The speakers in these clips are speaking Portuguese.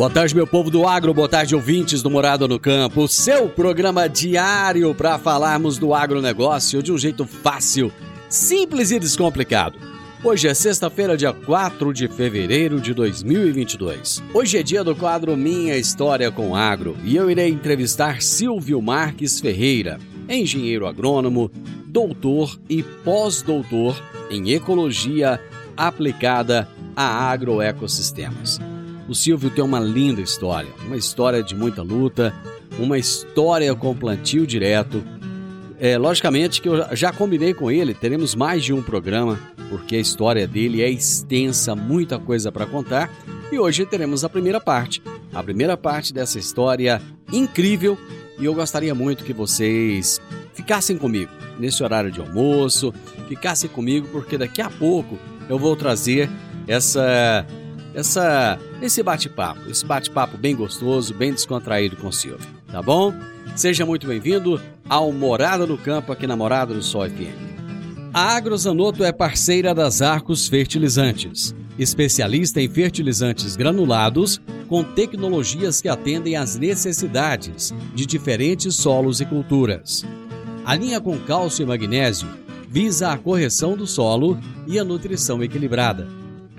Boa tarde, meu povo do agro, boa tarde, ouvintes do Morada no Campo. Seu programa diário para falarmos do agronegócio de um jeito fácil, simples e descomplicado. Hoje é sexta-feira, dia 4 de fevereiro de 2022. Hoje é dia do quadro Minha História com Agro e eu irei entrevistar Silvio Marques Ferreira, engenheiro agrônomo, doutor e pós-doutor em ecologia aplicada a agroecossistemas. O Silvio tem uma linda história, uma história de muita luta, uma história com plantio direto. É, logicamente que eu já combinei com ele, teremos mais de um programa, porque a história dele é extensa, muita coisa para contar. E hoje teremos a primeira parte, a primeira parte dessa história incrível. E eu gostaria muito que vocês ficassem comigo nesse horário de almoço, ficassem comigo, porque daqui a pouco eu vou trazer essa essa esse bate-papo, esse bate-papo bem gostoso, bem descontraído com o Silvio, tá bom? Seja muito bem-vindo ao Morada no Campo aqui na Morada do Sol FM. A Agrozanoto é parceira das Arcos Fertilizantes, especialista em fertilizantes granulados com tecnologias que atendem às necessidades de diferentes solos e culturas. A linha com cálcio e magnésio visa a correção do solo e a nutrição equilibrada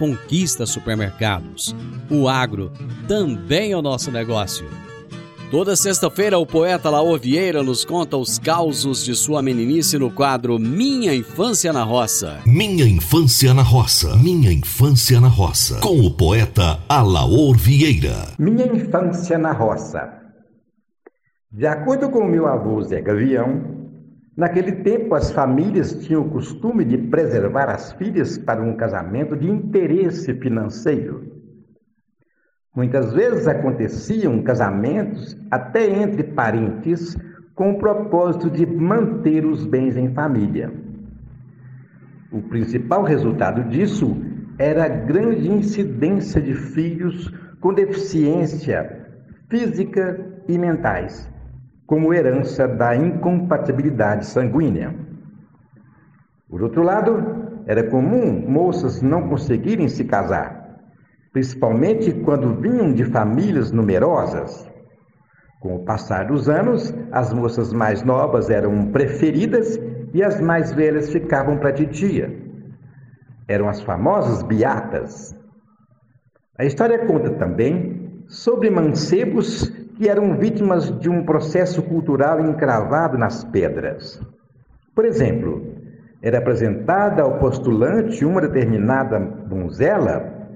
Conquista Supermercados. O agro também é o nosso negócio. Toda sexta-feira, o poeta Laor Vieira nos conta os causos de sua meninice no quadro Minha Infância na Roça. Minha Infância na Roça. Minha Infância na Roça. Com o poeta Alaor Vieira. Minha Infância na Roça. De acordo com meu avô Zé Gavião, Naquele tempo, as famílias tinham o costume de preservar as filhas para um casamento de interesse financeiro. Muitas vezes aconteciam casamentos até entre parentes com o propósito de manter os bens em família. O principal resultado disso era a grande incidência de filhos com deficiência física e mentais como herança da incompatibilidade sanguínea. Por outro lado, era comum moças não conseguirem se casar, principalmente quando vinham de famílias numerosas. Com o passar dos anos, as moças mais novas eram preferidas e as mais velhas ficavam para titia. Eram as famosas beatas. A história conta também sobre mancebos que eram vítimas de um processo cultural encravado nas pedras. Por exemplo, era apresentada ao postulante uma determinada donzela,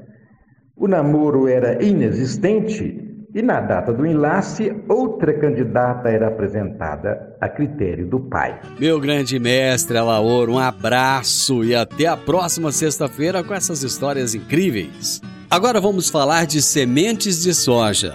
o namoro era inexistente E na data do enlace, outra candidata era apresentada a critério do pai. Meu grande mestre Alaor, um abraço e até a próxima sexta-feira com essas histórias incríveis. Agora vamos falar de sementes de soja.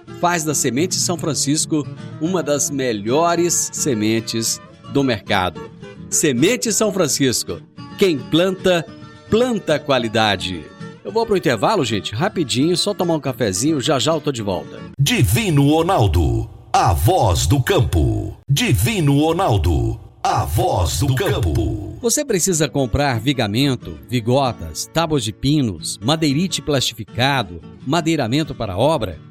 faz da Semente São Francisco uma das melhores sementes do mercado. Semente São Francisco. Quem planta, planta qualidade. Eu vou pro intervalo, gente, rapidinho, só tomar um cafezinho, já já eu tô de volta. Divino Ronaldo, a voz do campo. Divino Ronaldo, a voz do campo. Você precisa comprar vigamento, vigotas, tábuas de pinos, madeirite plastificado, madeiramento para obra?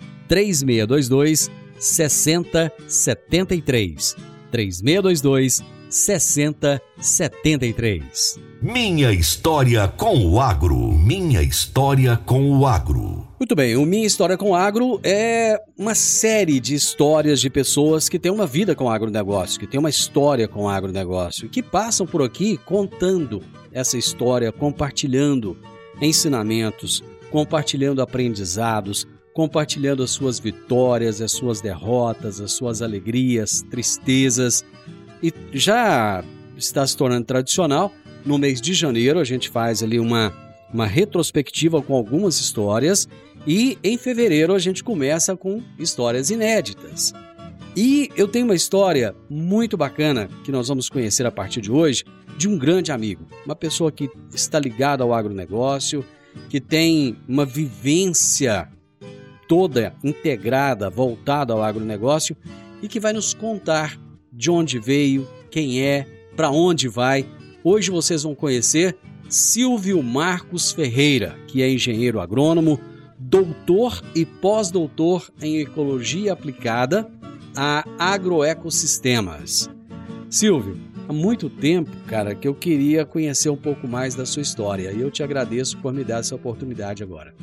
3622 6073. 3622 6073. Minha história com o agro. Minha história com o agro. Muito bem, o Minha História com o Agro é uma série de histórias de pessoas que têm uma vida com o agronegócio, que têm uma história com o agronegócio, que passam por aqui contando essa história, compartilhando ensinamentos, compartilhando aprendizados, compartilhando as suas vitórias, as suas derrotas, as suas alegrias, tristezas. E já está se tornando tradicional, no mês de janeiro a gente faz ali uma, uma retrospectiva com algumas histórias e em fevereiro a gente começa com histórias inéditas. E eu tenho uma história muito bacana que nós vamos conhecer a partir de hoje de um grande amigo, uma pessoa que está ligada ao agronegócio, que tem uma vivência toda integrada, voltada ao agronegócio e que vai nos contar de onde veio, quem é, para onde vai. Hoje vocês vão conhecer Silvio Marcos Ferreira, que é engenheiro agrônomo, doutor e pós-doutor em ecologia aplicada a agroecossistemas. Silvio, há muito tempo, cara, que eu queria conhecer um pouco mais da sua história e eu te agradeço por me dar essa oportunidade agora.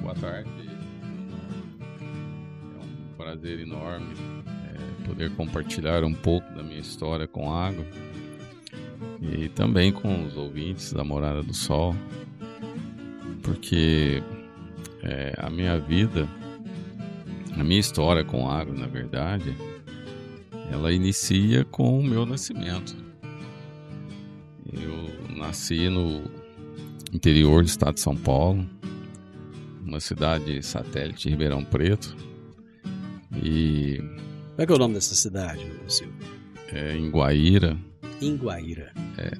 Boa tarde prazer enorme é, poder compartilhar um pouco da minha história com água e também com os ouvintes da Morada do Sol, porque é, a minha vida, a minha história com água, na verdade, ela inicia com o meu nascimento. Eu nasci no interior do estado de São Paulo, uma cidade satélite de Ribeirão Preto, e. Como é que é o nome dessa cidade, Silvio? É em Guaíra. Em Guaíra. É.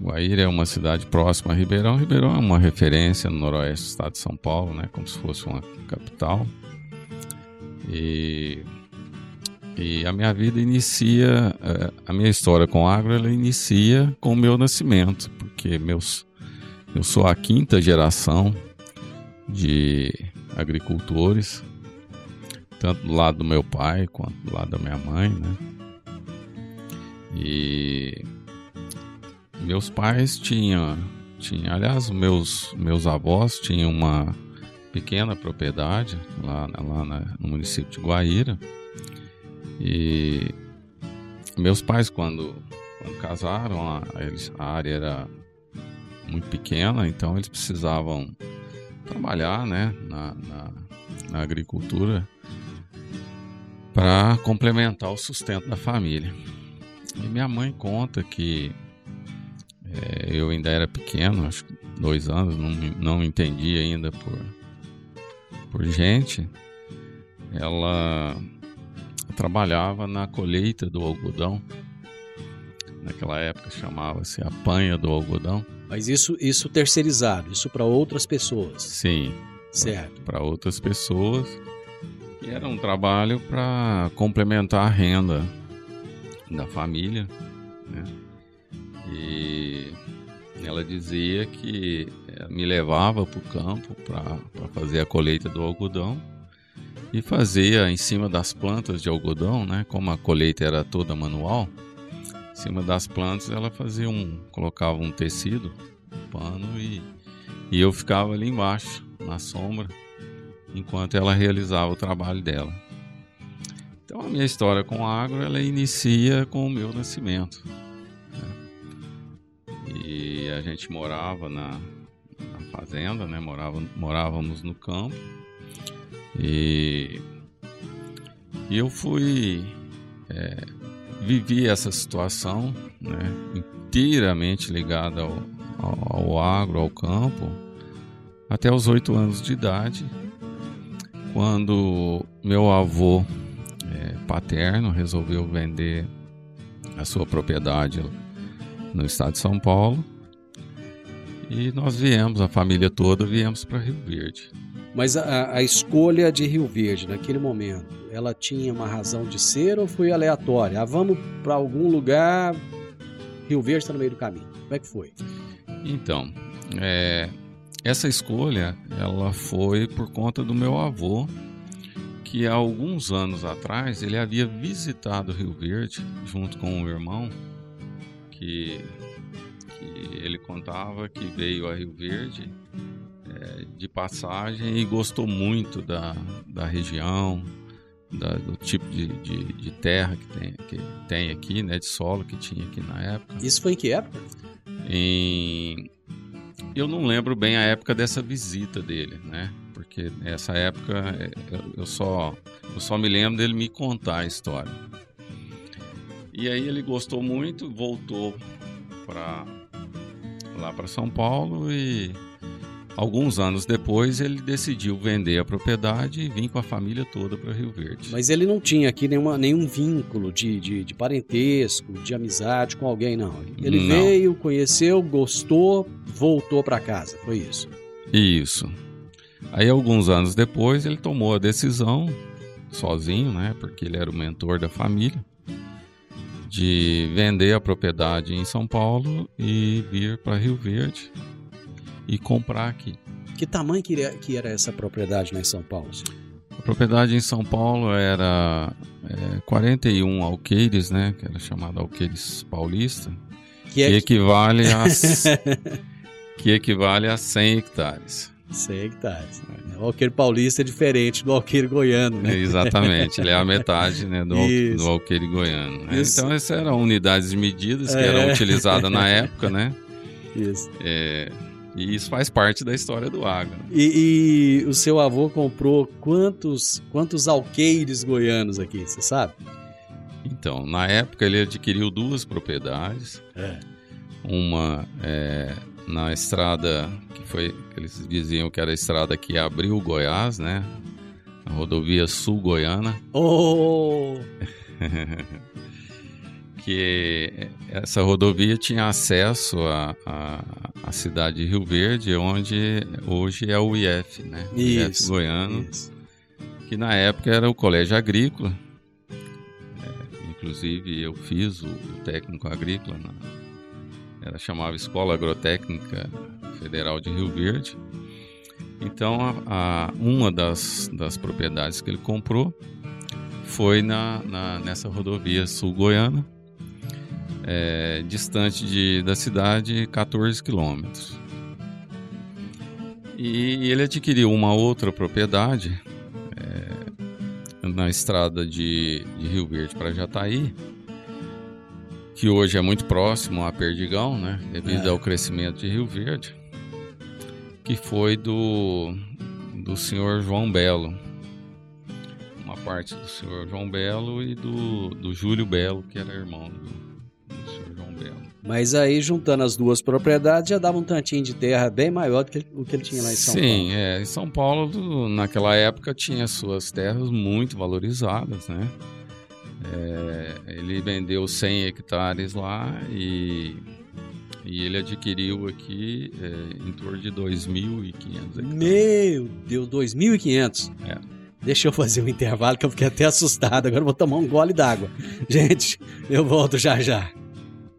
Guaíra é uma cidade próxima a Ribeirão. Ribeirão é uma referência no noroeste do estado de São Paulo, né? Como se fosse uma capital. E, e a minha vida inicia, é, a minha história com agro, ela inicia com o meu nascimento, porque meus, eu sou a quinta geração de agricultores tanto do lado do meu pai quanto do lado da minha mãe, né? E meus pais tinham, tinha, aliás, meus meus avós tinham uma pequena propriedade lá, lá na, no município de Guaíra. E meus pais quando, quando casaram, a, a área era muito pequena, então eles precisavam trabalhar, né, na, na, na agricultura para complementar o sustento da família. E minha mãe conta que é, eu ainda era pequeno, acho que dois anos, não, não entendi ainda por, por gente. ela trabalhava na colheita do algodão. Naquela época chamava-se apanha do algodão. Mas isso, isso terceirizado, isso para outras pessoas. Sim. Certo. Para outras pessoas. E era um trabalho para complementar a renda da família. Né? E ela dizia que eh, me levava para o campo para fazer a colheita do algodão e fazia em cima das plantas de algodão, né? Como a colheita era toda manual, em cima das plantas ela fazia um, colocava um tecido, um pano e, e eu ficava ali embaixo na sombra enquanto ela realizava o trabalho dela. Então a minha história com a agro ela inicia com o meu nascimento. Né? E a gente morava na, na fazenda, né? Morava, morávamos no campo e, e eu fui. É, vivi essa situação né, inteiramente ligada ao, ao, ao agro, ao campo, até os oito anos de idade, quando meu avô é, paterno resolveu vender a sua propriedade no estado de São Paulo. E nós viemos, a família toda, viemos para Rio Verde. Mas a, a, escolha de Rio Verde naquele momento, ela tinha uma razão de ser ou foi aleatória? Ah, vamos para algum lugar, Rio Verde está no meio do caminho. Como é que foi? Então, é, essa escolha ela foi por conta do meu avô, que há alguns anos atrás ele havia visitado Rio Verde junto com um irmão que, que ele contava que veio a Rio Verde é, de passagem e gostou muito da, da região, da, do tipo de, de, de, terra que tem, que tem aqui, né, de solo que tinha aqui na época. Isso foi em que época? Em... Eu não lembro bem a época dessa visita dele, né? Porque nessa época é, eu só, eu só me lembro dele me contar a história. E aí ele gostou muito, voltou para lá para São Paulo e Alguns anos depois, ele decidiu vender a propriedade e vir com a família toda para Rio Verde. Mas ele não tinha aqui nenhuma, nenhum vínculo de, de, de parentesco, de amizade com alguém, não. Ele não. veio, conheceu, gostou, voltou para casa. Foi isso. Isso. Aí, alguns anos depois, ele tomou a decisão, sozinho, né? Porque ele era o mentor da família, de vender a propriedade em São Paulo e vir para Rio Verde e comprar aqui. Que tamanho que era essa propriedade lá em São Paulo? A propriedade em São Paulo era é, 41 alqueires, né? Que era chamado alqueires paulista. Que, é que equivale a que equivale a 100 hectares. 100 hectares. O alqueire paulista é diferente do alqueire goiano, né? Exatamente, ele é a metade né, do, do alqueire goiano. Né? Então, essas eram unidades de medidas que é. eram utilizadas na época, né? Isso. É, e isso faz parte da história do agro. E, e, o seu avô comprou quantos, quantos alqueires goianos aqui, você sabe? Então, na época ele adquiriu duas propriedades. É. Uma é, na estrada que foi eles diziam que era a estrada que abriu Goiás, né? A rodovia sul goiana. Oh! que essa rodovia tinha acesso à, cidade de Rio Verde, onde hoje é o IF, né? O isso, IF Goiano, isso. que na época era o colégio agrícola. É, inclusive eu fiz o, o técnico agrícola, na, era chamava Escola Agrotécnica Federal de Rio Verde. Então, a, a, uma das, das propriedades que ele comprou foi na, na, nessa rodovia sul-goiana, é, distante de, da cidade 14 quilômetros. E ele adquiriu uma outra propriedade é, na estrada de, de, Rio Verde para Jataí, que hoje é muito próximo a Perdigão, né, devido é. ao crescimento de Rio Verde, que foi do, do senhor João Belo. Uma parte do senhor João Belo e do, do Júlio Belo, que era irmão do, Mas aí, juntando as duas propriedades, já dava um tantinho de terra bem maior do que o que ele tinha lá em São Sim, Paulo. Sim, é. Em São Paulo, naquela época, tinha suas terras muito valorizadas, né? É, ele vendeu 100 hectares lá e, e ele adquiriu aqui é, em torno de 2.500 hectares. Meu Deus, 2.500? É. Deixa eu fazer um intervalo que eu fiquei até assustado. Agora eu vou tomar um gole d'água. Gente, eu volto já já.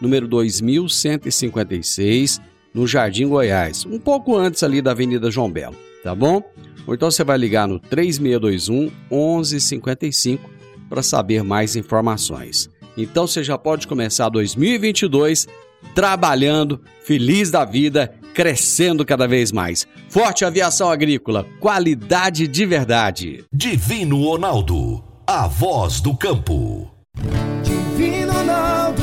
número 2156, no Jardim Goiás, um pouco antes ali da Avenida João Belo, tá bom? Ou então você vai ligar no 3621 1155 para saber mais informações. Então você já pode começar 2022 trabalhando, feliz da vida, crescendo cada vez mais. Forte Aviação Agrícola, qualidade de verdade. Divino Ronaldo, a voz do campo. Divino Ronaldo,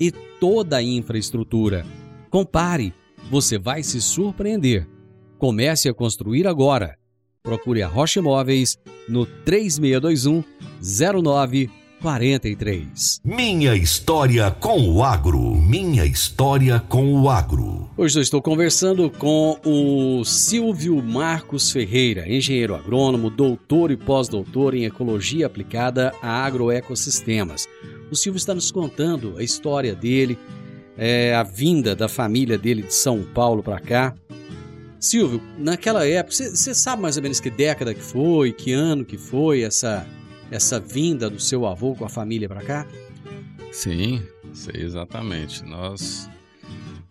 e toda a infraestrutura. Compare, você vai se surpreender. Comece a construir agora. Procure a Rocha Imóveis no 3621 0943. Minha história com o agro. Minha história com o agro. Hoje eu estou conversando com o Silvio Marcos Ferreira, engenheiro agrônomo, doutor e pós-doutor em ecologia aplicada a agroecossistemas. O Silvio está nos contando a história dele, é, a vinda da família dele de São Paulo para cá. Silvio, naquela época, você sabe mais ou menos que década que foi, que ano que foi essa essa vinda do seu avô com a família para cá? Sim, sei exatamente. Nós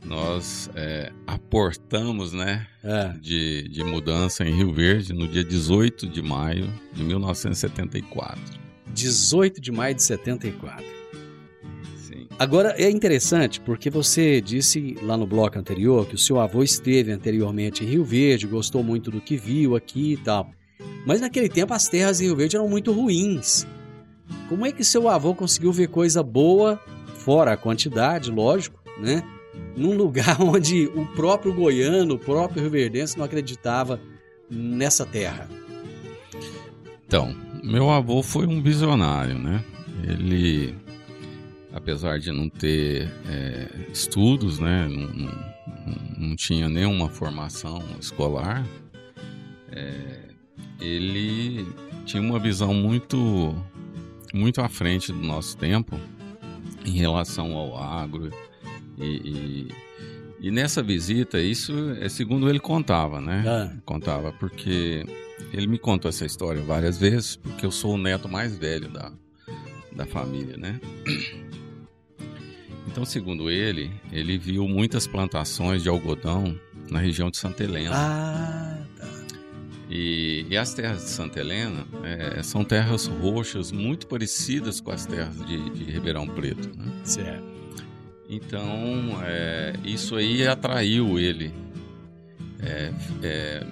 nós é, aportamos, né, É. de, de mudança em Rio Verde no dia 18 de maio de 1974. 18 de maio de 74. Sim. Agora é interessante porque você disse lá no bloco anterior que o seu avô esteve anteriormente em Rio Verde, gostou muito do que viu aqui e tal. Mas naquele tempo as terras em Rio Verde eram muito ruins. Como é que seu avô conseguiu ver coisa boa, fora a quantidade, lógico, né? Num lugar onde o próprio goiano, o próprio rioverdense não acreditava nessa terra. Então, meu avô foi um visionário, né? Ele, apesar de não ter é, estudos, né? Não, não, não, tinha nenhuma formação escolar, é, ele tinha uma visão muito, muito à frente do nosso tempo em relação ao agro e, e, e nessa visita isso é segundo ele contava, né? Ah. Contava porque ele me contou essa história várias vezes, porque eu sou o neto mais velho da, da família, né? Então, segundo ele, ele viu muitas plantações de algodão na região de Santa Helena. Ah. E, e as terras de Santa Helena é, são terras roxas muito parecidas com as terras de, de Ribeirão Preto. Né? Certo. Então, é, isso aí atraiu ele. É, é,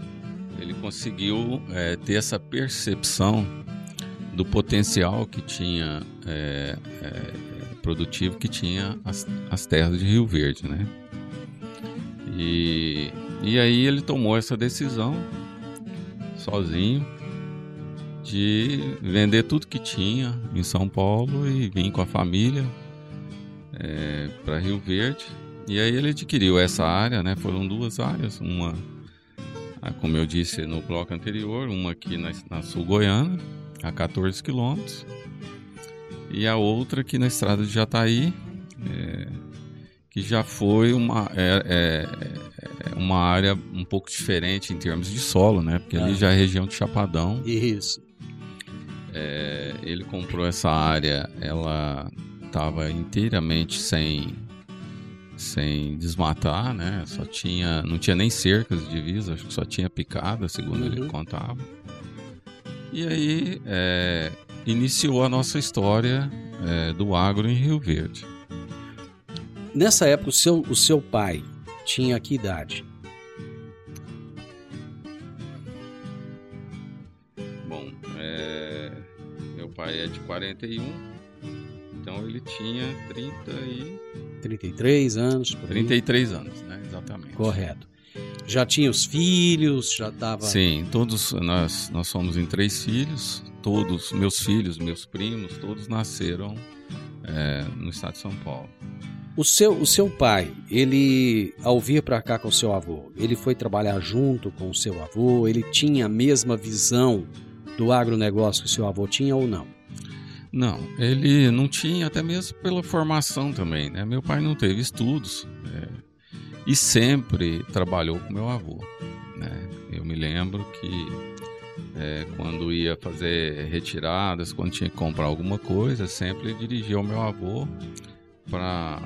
ele conseguiu é, ter essa percepção do potencial que tinha é, produtivo que tinha as, as, terras de Rio Verde, né? E, e aí ele tomou essa decisão sozinho de vender tudo que tinha em São Paulo e vir com a família é, para Rio Verde. E aí ele adquiriu essa área, né? Foram duas áreas, uma, como eu disse no bloco anterior, uma aqui na, na Sul Goiana, a 14 quilômetros, e a outra aqui na estrada de Jataí, é, que já foi uma, é, é uma área um pouco diferente em termos de solo, né? Porque ali Ah. já é região de Chapadão. Isso. É, ele comprou essa área, ela estava inteiramente sem sem desmatar, né? Só tinha, não tinha nem cercas de divisa, acho que só tinha picada, segundo ele Uhum. contava. E aí é, iniciou a nossa história é, do agro em Rio Verde. Nessa época, o seu, o seu pai tinha que idade? Bom, é, meu pai é de 41, então ele tinha 30 e 33 anos? Por aí? 33 anos, né? Exatamente. Correto. Já tinha os filhos, já estava... Sim, todos nós nós somos em três filhos, todos meus filhos, meus primos, todos nasceram é, no estado de São Paulo. O seu, o seu pai, ele, ao vir para cá com o seu avô, ele foi trabalhar junto com o seu avô? Ele tinha a mesma visão do agronegócio que o seu avô tinha ou não? Não, ele não tinha, até mesmo pela formação também, né? Meu pai não teve estudos é, e sempre trabalhou com meu avô, né? Eu me lembro que é, quando ia fazer retiradas, quando tinha que comprar alguma coisa, sempre dirigia o meu avô para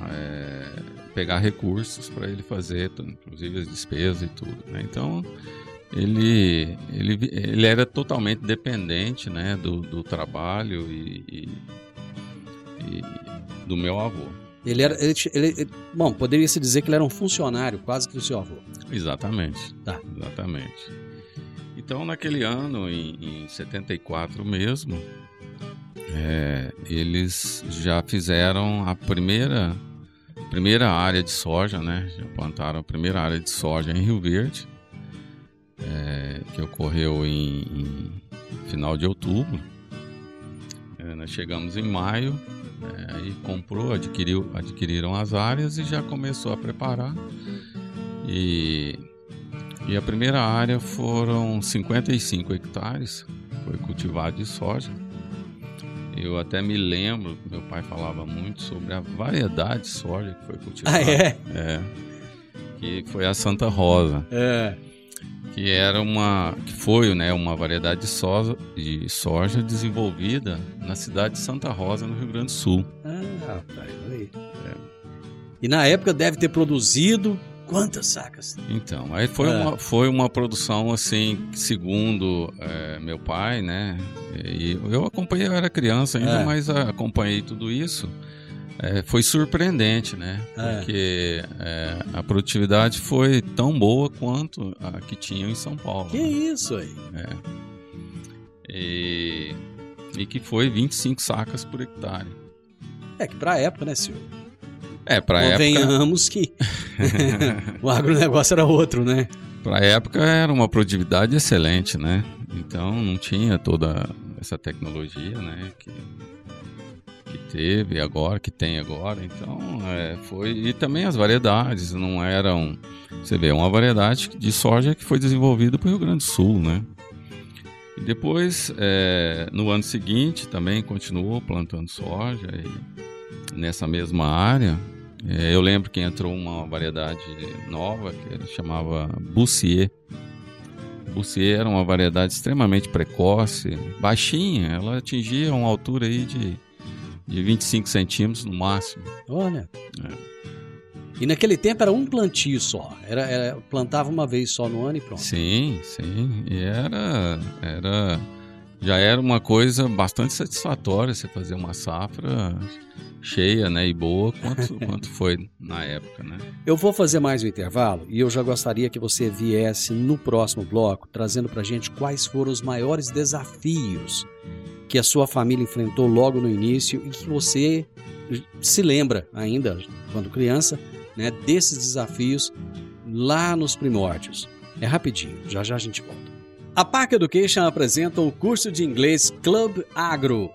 pegar recursos para ele fazer, inclusive as despesas e tudo, né? Então ele, ele, ele era totalmente dependente né, do, do trabalho e, e- e do meu avô. Ele era, ele- ele- bom, poderia se dizer que ele era um funcionário quase que do seu avô. Exatamente. Tá. Exatamente. Então, naquele ano, em, em 74 mesmo, é, eles já fizeram a primeira, primeira área de soja, né? Já plantaram a primeira área de soja em Rio Verde, é, que ocorreu em, em final de outubro. É, nós chegamos em maio, é, aí comprou, adquiriu, adquiriram as áreas e já começou a preparar. E, e a primeira área foram 55 hectares, foi cultivado de soja. Eu até me lembro, meu pai falava muito sobre a variedade de soja que foi cultivada. Ah, é? É. Que foi a Santa Rosa É. que era uma que foi né uma variedade de soja, de soja desenvolvida na cidade de Santa Rosa no Rio Grande do Sul Ah, rapaz, olha aí. E na época deve ter produzido quantas sacas? então aí foi É. uma foi uma produção assim segundo é, meu pai né e eu acompanhei eu era criança ainda É. mas ah, acompanhei tudo isso É, foi surpreendente né porque é, a produtividade foi tão boa quanto a que tinham em São Paulo Que né? isso aí? É. E, e que foi 25 sacas por hectare. É que pra época, né, senhor? É, pra época, Convenhamos que o agronegócio era outro, né? pra época era uma produtividade excelente, né? Então não tinha toda essa tecnologia, né? Que, que teve agora, que tem agora. Então é, foi. E também as variedades não eram. Você vê, uma variedade de soja que foi desenvolvida para o Rio Grande do Sul, né? E depois, é, no ano seguinte, também continuou plantando soja e nessa mesma área. É, eu lembro que entrou uma variedade nova que ele chamava Bussier. Bussier era uma variedade extremamente precoce, baixinha, ela atingia uma altura aí de, de 25 centímetros no máximo. Olha. É. E naquele tempo era um plantio só. Era, era- plantava uma vez só no ano e pronto. Sim, sim. E era, era. Já era uma coisa bastante satisfatória você fazer uma safra cheia né, e boa, quanto, quanto foi na época, né? Eu vou fazer mais um intervalo e eu já gostaria que você viesse no próximo bloco trazendo pra gente quais foram os maiores desafios que a sua família enfrentou logo no início e que você se lembra ainda, quando criança, né, desses desafios lá nos primórdios. É rapidinho, já já a gente volta. A Park Education apresenta o curso de inglês Club Agro.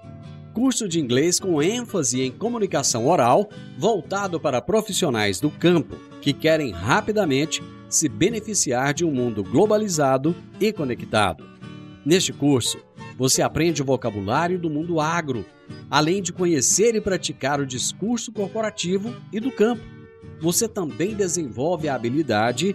Curso de inglês com ênfase em comunicação oral, voltado para profissionais do campo que querem rapidamente se beneficiar de um mundo globalizado e conectado. Neste curso, você aprende o vocabulário do mundo agro, além de conhecer e praticar o discurso corporativo e do campo. você também desenvolve a habilidade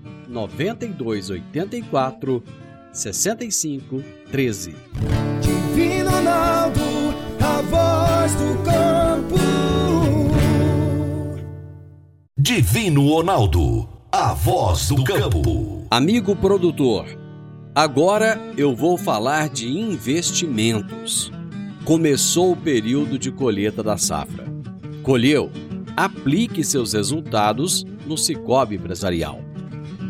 99284 6513. Divino Ronaldo, a voz do campo. Divino Ronaldo, a voz do campo. Amigo produtor, agora eu vou falar de investimentos. Começou o período de colheita da safra. Colheu? Aplique seus resultados no Cicobi Empresarial.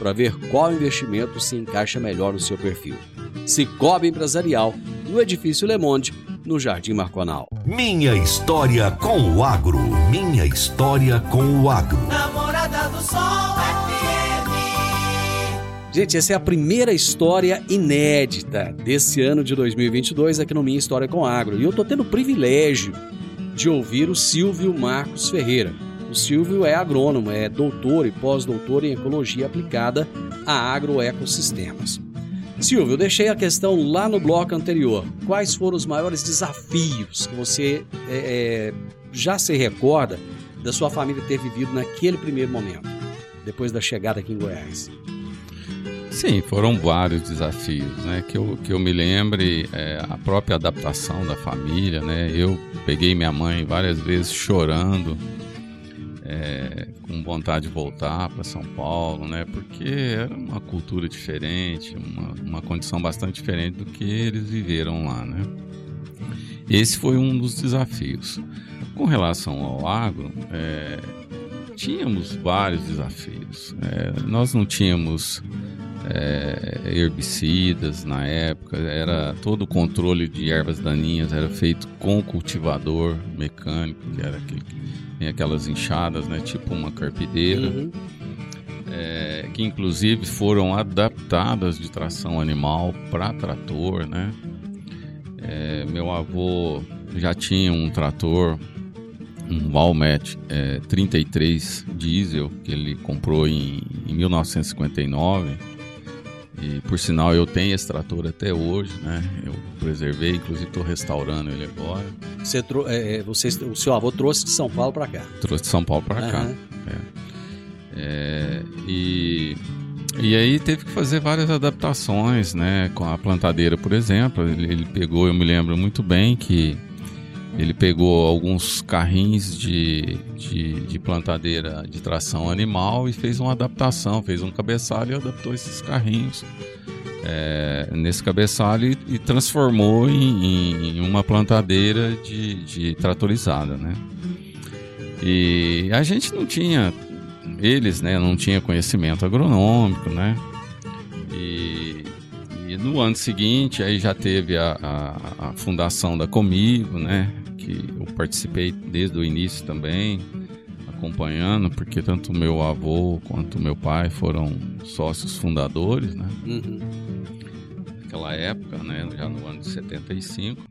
para ver qual investimento se encaixa melhor no seu perfil. Cicobi Empresarial, no Edifício Le Monde, no Jardim Marconal. Minha história com o agro. Minha história com o agro. Namorada do Sol FM. Gente, essa é a primeira história inédita desse ano de 2022 aqui no Minha História com Agro. E eu tô tendo o privilégio de ouvir o Silvio Marcos Ferreira. O Silvio é agrônomo, é doutor e pós-doutor em ecologia aplicada a agroecossistemas. Silvio, eu deixei a questão lá no bloco anterior. Quais foram os maiores desafios que você é, é, já se recorda da sua família ter vivido naquele primeiro momento, depois da chegada aqui em Goiás? Sim, foram vários desafios, né? Que eu, que eu me lembre é, a própria adaptação da família, né? Eu peguei minha mãe várias vezes chorando, é, com vontade de voltar para São Paulo, né? Porque era uma cultura diferente, uma, uma condição bastante diferente do que eles viveram lá, né? Esse foi um dos desafios. Com relação ao agro, é, tínhamos vários desafios. É, nós não tínhamos é, herbicidas na época, era todo o controle de ervas daninhas era feito com cultivador mecânico, que era aquele que tem aquelas enxadas, né, tipo uma carpideira, Uhum. é, que inclusive foram adaptadas de tração animal para trator, né? É, meu avô já tinha um trator, um Valmet é, 33 diesel que ele comprou em, em 1959 e por sinal eu tenho esse trator até hoje, né? Eu preservei, inclusive estou restaurando ele agora. Você, trou- é, é, você- o seu avô trouxe de São Paulo para cá. Trouxe de São Paulo para cá. Aham. É, e, e aí teve que fazer várias adaptações, né? Com a plantadeira, por exemplo. Ele, ele pegou, eu me lembro muito bem que ele pegou alguns carrinhos de, de, de plantadeira de tração animal e fez uma adaptação, fez um cabeçalho e adaptou esses carrinhos é, nesse cabeçalho e, e transformou em, em uma plantadeira de, de tratorizada, né? E a gente não tinha, eles, né, não tinha conhecimento agronômico, né? E, no ano seguinte aí já teve a, a, a fundação da Comigo, né? Que eu participei desde o início também, acompanhando, porque tanto meu avô quanto meu pai foram sócios fundadores, né? Uhum. naquela época, né, já no ano de 75.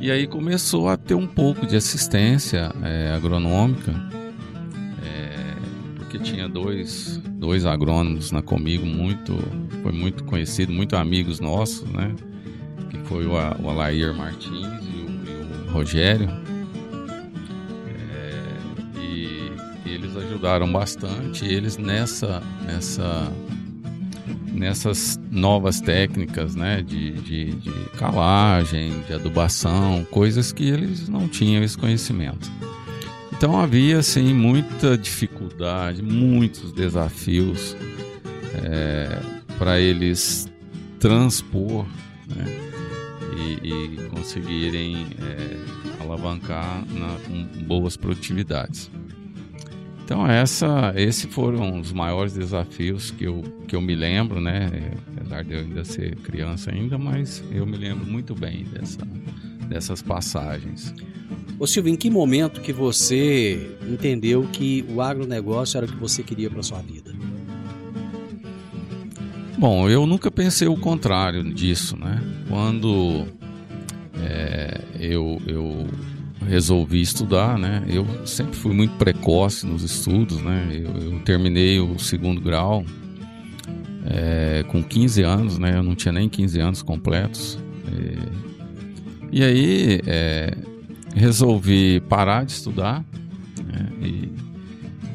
E aí começou a ter um pouco de assistência é, agronômica, porque tinha dois, dois agrônomos na comigo, muito, foi muito conhecido, muito amigos nossos, né, que foi o, o Alair Martins e o, e o Rogério. É, e eles ajudaram bastante, eles nessa, nessa nessas novas técnicas né, de, de, de calagem, de adubação, coisas que eles não tinham esse conhecimento. Então havia assim muita dificuldade, muitos desafios é, para eles transpor né, e, e, conseguirem é, alavancar na, com boas produtividades. Então essa, esses foram os maiores desafios que eu, que eu me lembro, né? Apesar de eu ainda ser criança ainda, mas eu me lembro muito bem dessa, dessas passagens. Ô Silvio, em que momento que você entendeu que o agronegócio era o que você queria para sua vida? Bom, eu nunca pensei o contrário disso, né? Quando é, eu, eu resolvi estudar, né? Eu sempre fui muito precoce nos estudos, né? Eu, eu terminei o segundo grau é, com 15 anos, né? Eu não tinha nem 15 anos completos. É, e aí é, resolvi parar de estudar né? e,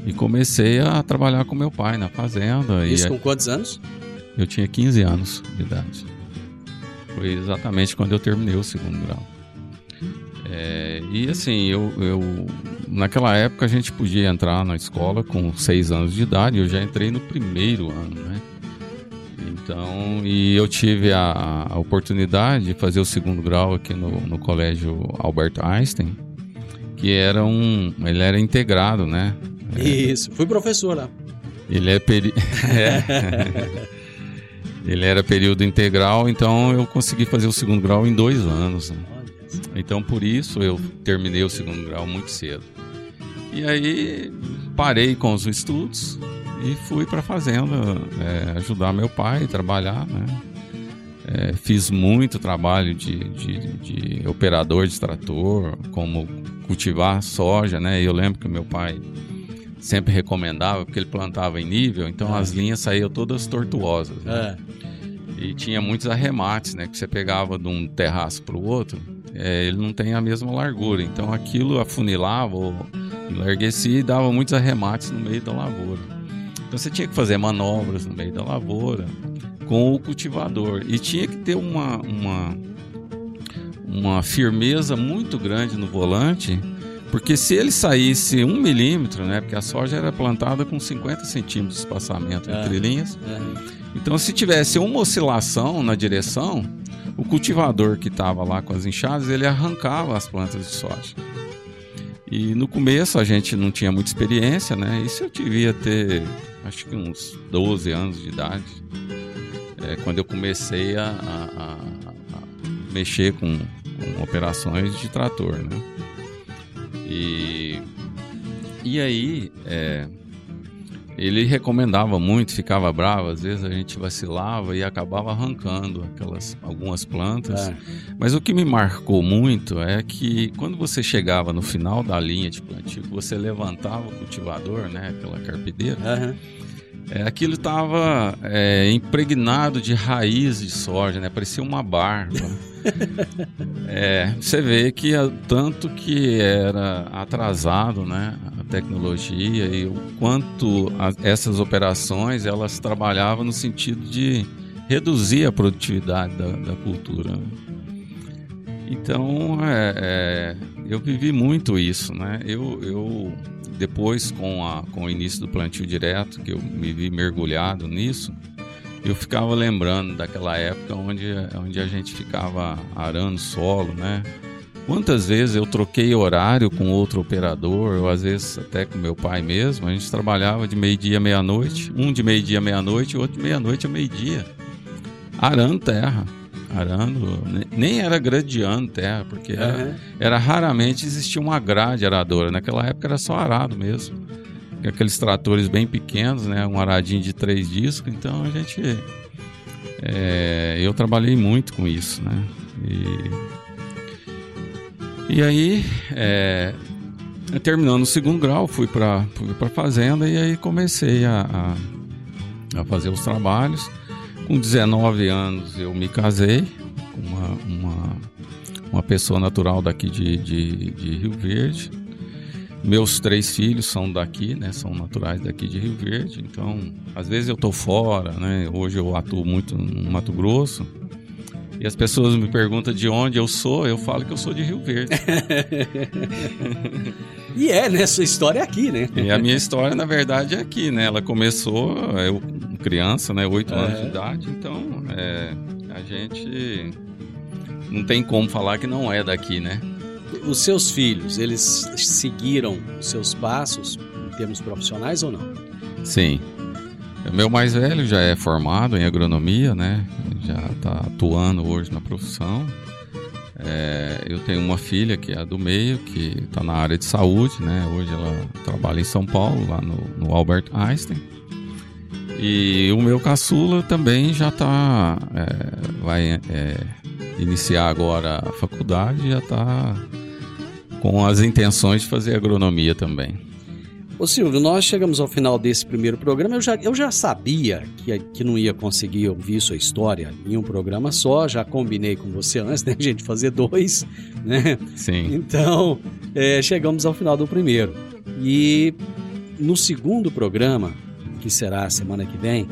e, comecei a trabalhar com meu pai na fazenda. Isso e, com quantos anos? Eu tinha 15 anos de idade. Foi exatamente quando eu terminei o segundo grau. É, e assim, eu, eu, naquela época a gente podia entrar na escola com seis anos de idade, eu já entrei no primeiro ano, né? Então, e eu tive a, a oportunidade de fazer o segundo grau aqui no, no colégio Albert Einstein, que era um, ele era integrado, né? Isso, fui professor lá. Ele é, peri... é. ele era período integral, então eu consegui fazer o segundo grau em dois anos. Né? Então por isso eu terminei o segundo grau muito cedo. E aí parei com os estudos e fui para a fazenda é, ajudar meu pai a trabalhar, né? É, fiz muito trabalho de, de, de, operador de trator, como cultivar soja, né? Eu lembro que meu pai sempre recomendava, porque ele plantava em nível, então é. as linhas saíam todas tortuosas. Né? É. E tinha muitos arremates, né? Que você pegava de um terraço para o outro, é, ele não tem a mesma largura. Então aquilo afunilava ou enlarguecia e dava muitos arremates no meio da lavoura. Então você tinha que fazer manobras no meio da lavoura com o cultivador e tinha que ter uma, uma, uma firmeza muito grande no volante, porque se ele saísse um milímetro, né, porque a soja era plantada com 50 centímetros de espaçamento é, entre linhas, é. então se tivesse uma oscilação na direção, o cultivador que estava lá com as enxadas, ele arrancava as plantas de soja. E no começo a gente não tinha muita experiência, né? Isso eu devia ter, acho que uns 12 anos de idade, é, quando eu comecei a, a, a mexer com, com, operações de trator, né? E, e aí, é, ele recomendava muito, ficava bravo, às vezes a gente vacilava e acabava arrancando aquelas algumas plantas. É. Mas o que me marcou muito é que quando você chegava no final da linha de plantio, você levantava o cultivador, né, aquela carpideira. Uhum. É, aquilo estava é, impregnado de raiz de soja, né? Parecia uma barba. é, você vê que tanto que era atrasado, né? tecnologia e o quanto a, essas operações elas trabalhavam no sentido de reduzir a produtividade da, da cultura. Então, é, é, eu vivi muito isso, né? Eu, eu depois com, a, com o início do plantio direto, que eu me vi mergulhado nisso, eu ficava lembrando daquela época onde, onde a gente ficava arando solo, né? Quantas vezes eu troquei horário com outro operador, ou às vezes até com meu pai mesmo, a gente trabalhava de meio-dia à meia-noite, um de meio-dia à meia-noite outro de meia-noite a meio-dia, arando terra. Arando, nem era gradeando terra, porque era, uhum. era raramente existia uma grade aradora. Naquela época era só arado mesmo. Aqueles tratores bem pequenos, né? Um aradinho de três discos, então a gente. É, eu trabalhei muito com isso, né? E e aí, é, terminando o segundo grau, fui para a fazenda e aí comecei a, a, a, fazer os trabalhos. Com 19 anos eu me casei com uma, uma, uma pessoa natural daqui de, de, de, Rio Verde. Meus três filhos são daqui, né? São naturais daqui de Rio Verde. Então, às vezes eu estou fora, né? Hoje eu atuo muito no Mato Grosso e as pessoas me perguntam de onde eu sou, eu falo que eu sou de Rio Verde. e é, né? Sua história é aqui, né? E a minha história, na verdade, é aqui, né? Ela começou, eu criança, né? Oito é. anos de idade, então é, a gente não tem como falar que não é daqui, né? Os seus filhos, eles seguiram os seus passos em termos profissionais ou não? Sim. O meu mais velho já é formado em agronomia, né? Já está atuando hoje na profissão. É, eu tenho uma filha que é a do meio, que está na área de saúde, né? Hoje ela trabalha em São Paulo, lá no, no Albert Einstein. E o meu caçula também já está é, vai é, iniciar agora a faculdade, já está com as intenções de fazer agronomia também. Ô Silvio, nós chegamos ao final desse primeiro programa. Eu já, eu já sabia que, que não ia conseguir ouvir sua história em um programa só. Já combinei com você antes, né, gente, fazer dois, né? Sim. Então, é, chegamos ao final do primeiro. E no segundo programa, que será a semana que vem,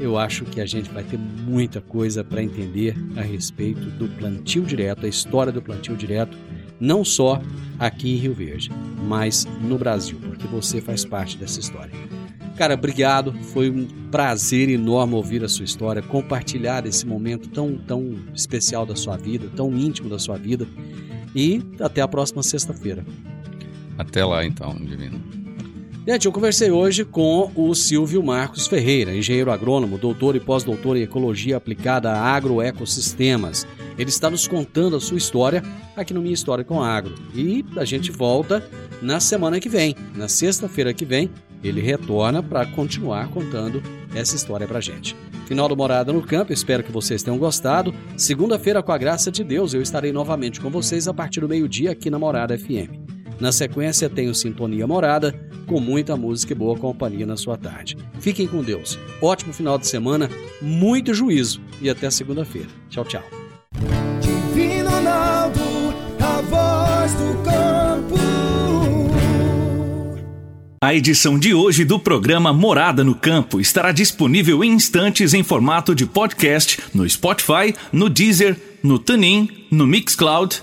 eu acho que a gente vai ter muita coisa para entender a respeito do plantio direto, a história do plantio direto não só aqui em Rio Verde, mas no Brasil, porque você faz parte dessa história. Cara, obrigado. Foi um prazer enorme ouvir a sua história, compartilhar esse momento tão, tão especial da sua vida, tão íntimo da sua vida. E até a próxima sexta-feira. Até lá, então, Divino. Gente, eu conversei hoje com o Silvio Marcos Ferreira, engenheiro agrônomo, doutor e pós-doutor em ecologia aplicada a agroecossistemas. Ele está nos contando a sua história aqui no Minha História com Agro. E a gente volta na semana que vem, na sexta-feira que vem, ele retorna para continuar contando essa história para gente. Final do Morada no Campo, espero que vocês tenham gostado. Segunda-feira, com a graça de Deus, eu estarei novamente com vocês a partir do meio-dia aqui na Morada FM. Na sequência, tenho Sintonia Morada, com muita música e boa companhia na sua tarde. Fiquem com Deus. Ótimo final de semana, muito juízo e até segunda-feira. Tchau, tchau. Divino Ronaldo, a voz do campo. A edição de hoje do programa Morada no Campo estará disponível em instantes em formato de podcast no Spotify, no Deezer, no TuneIn, no Mixcloud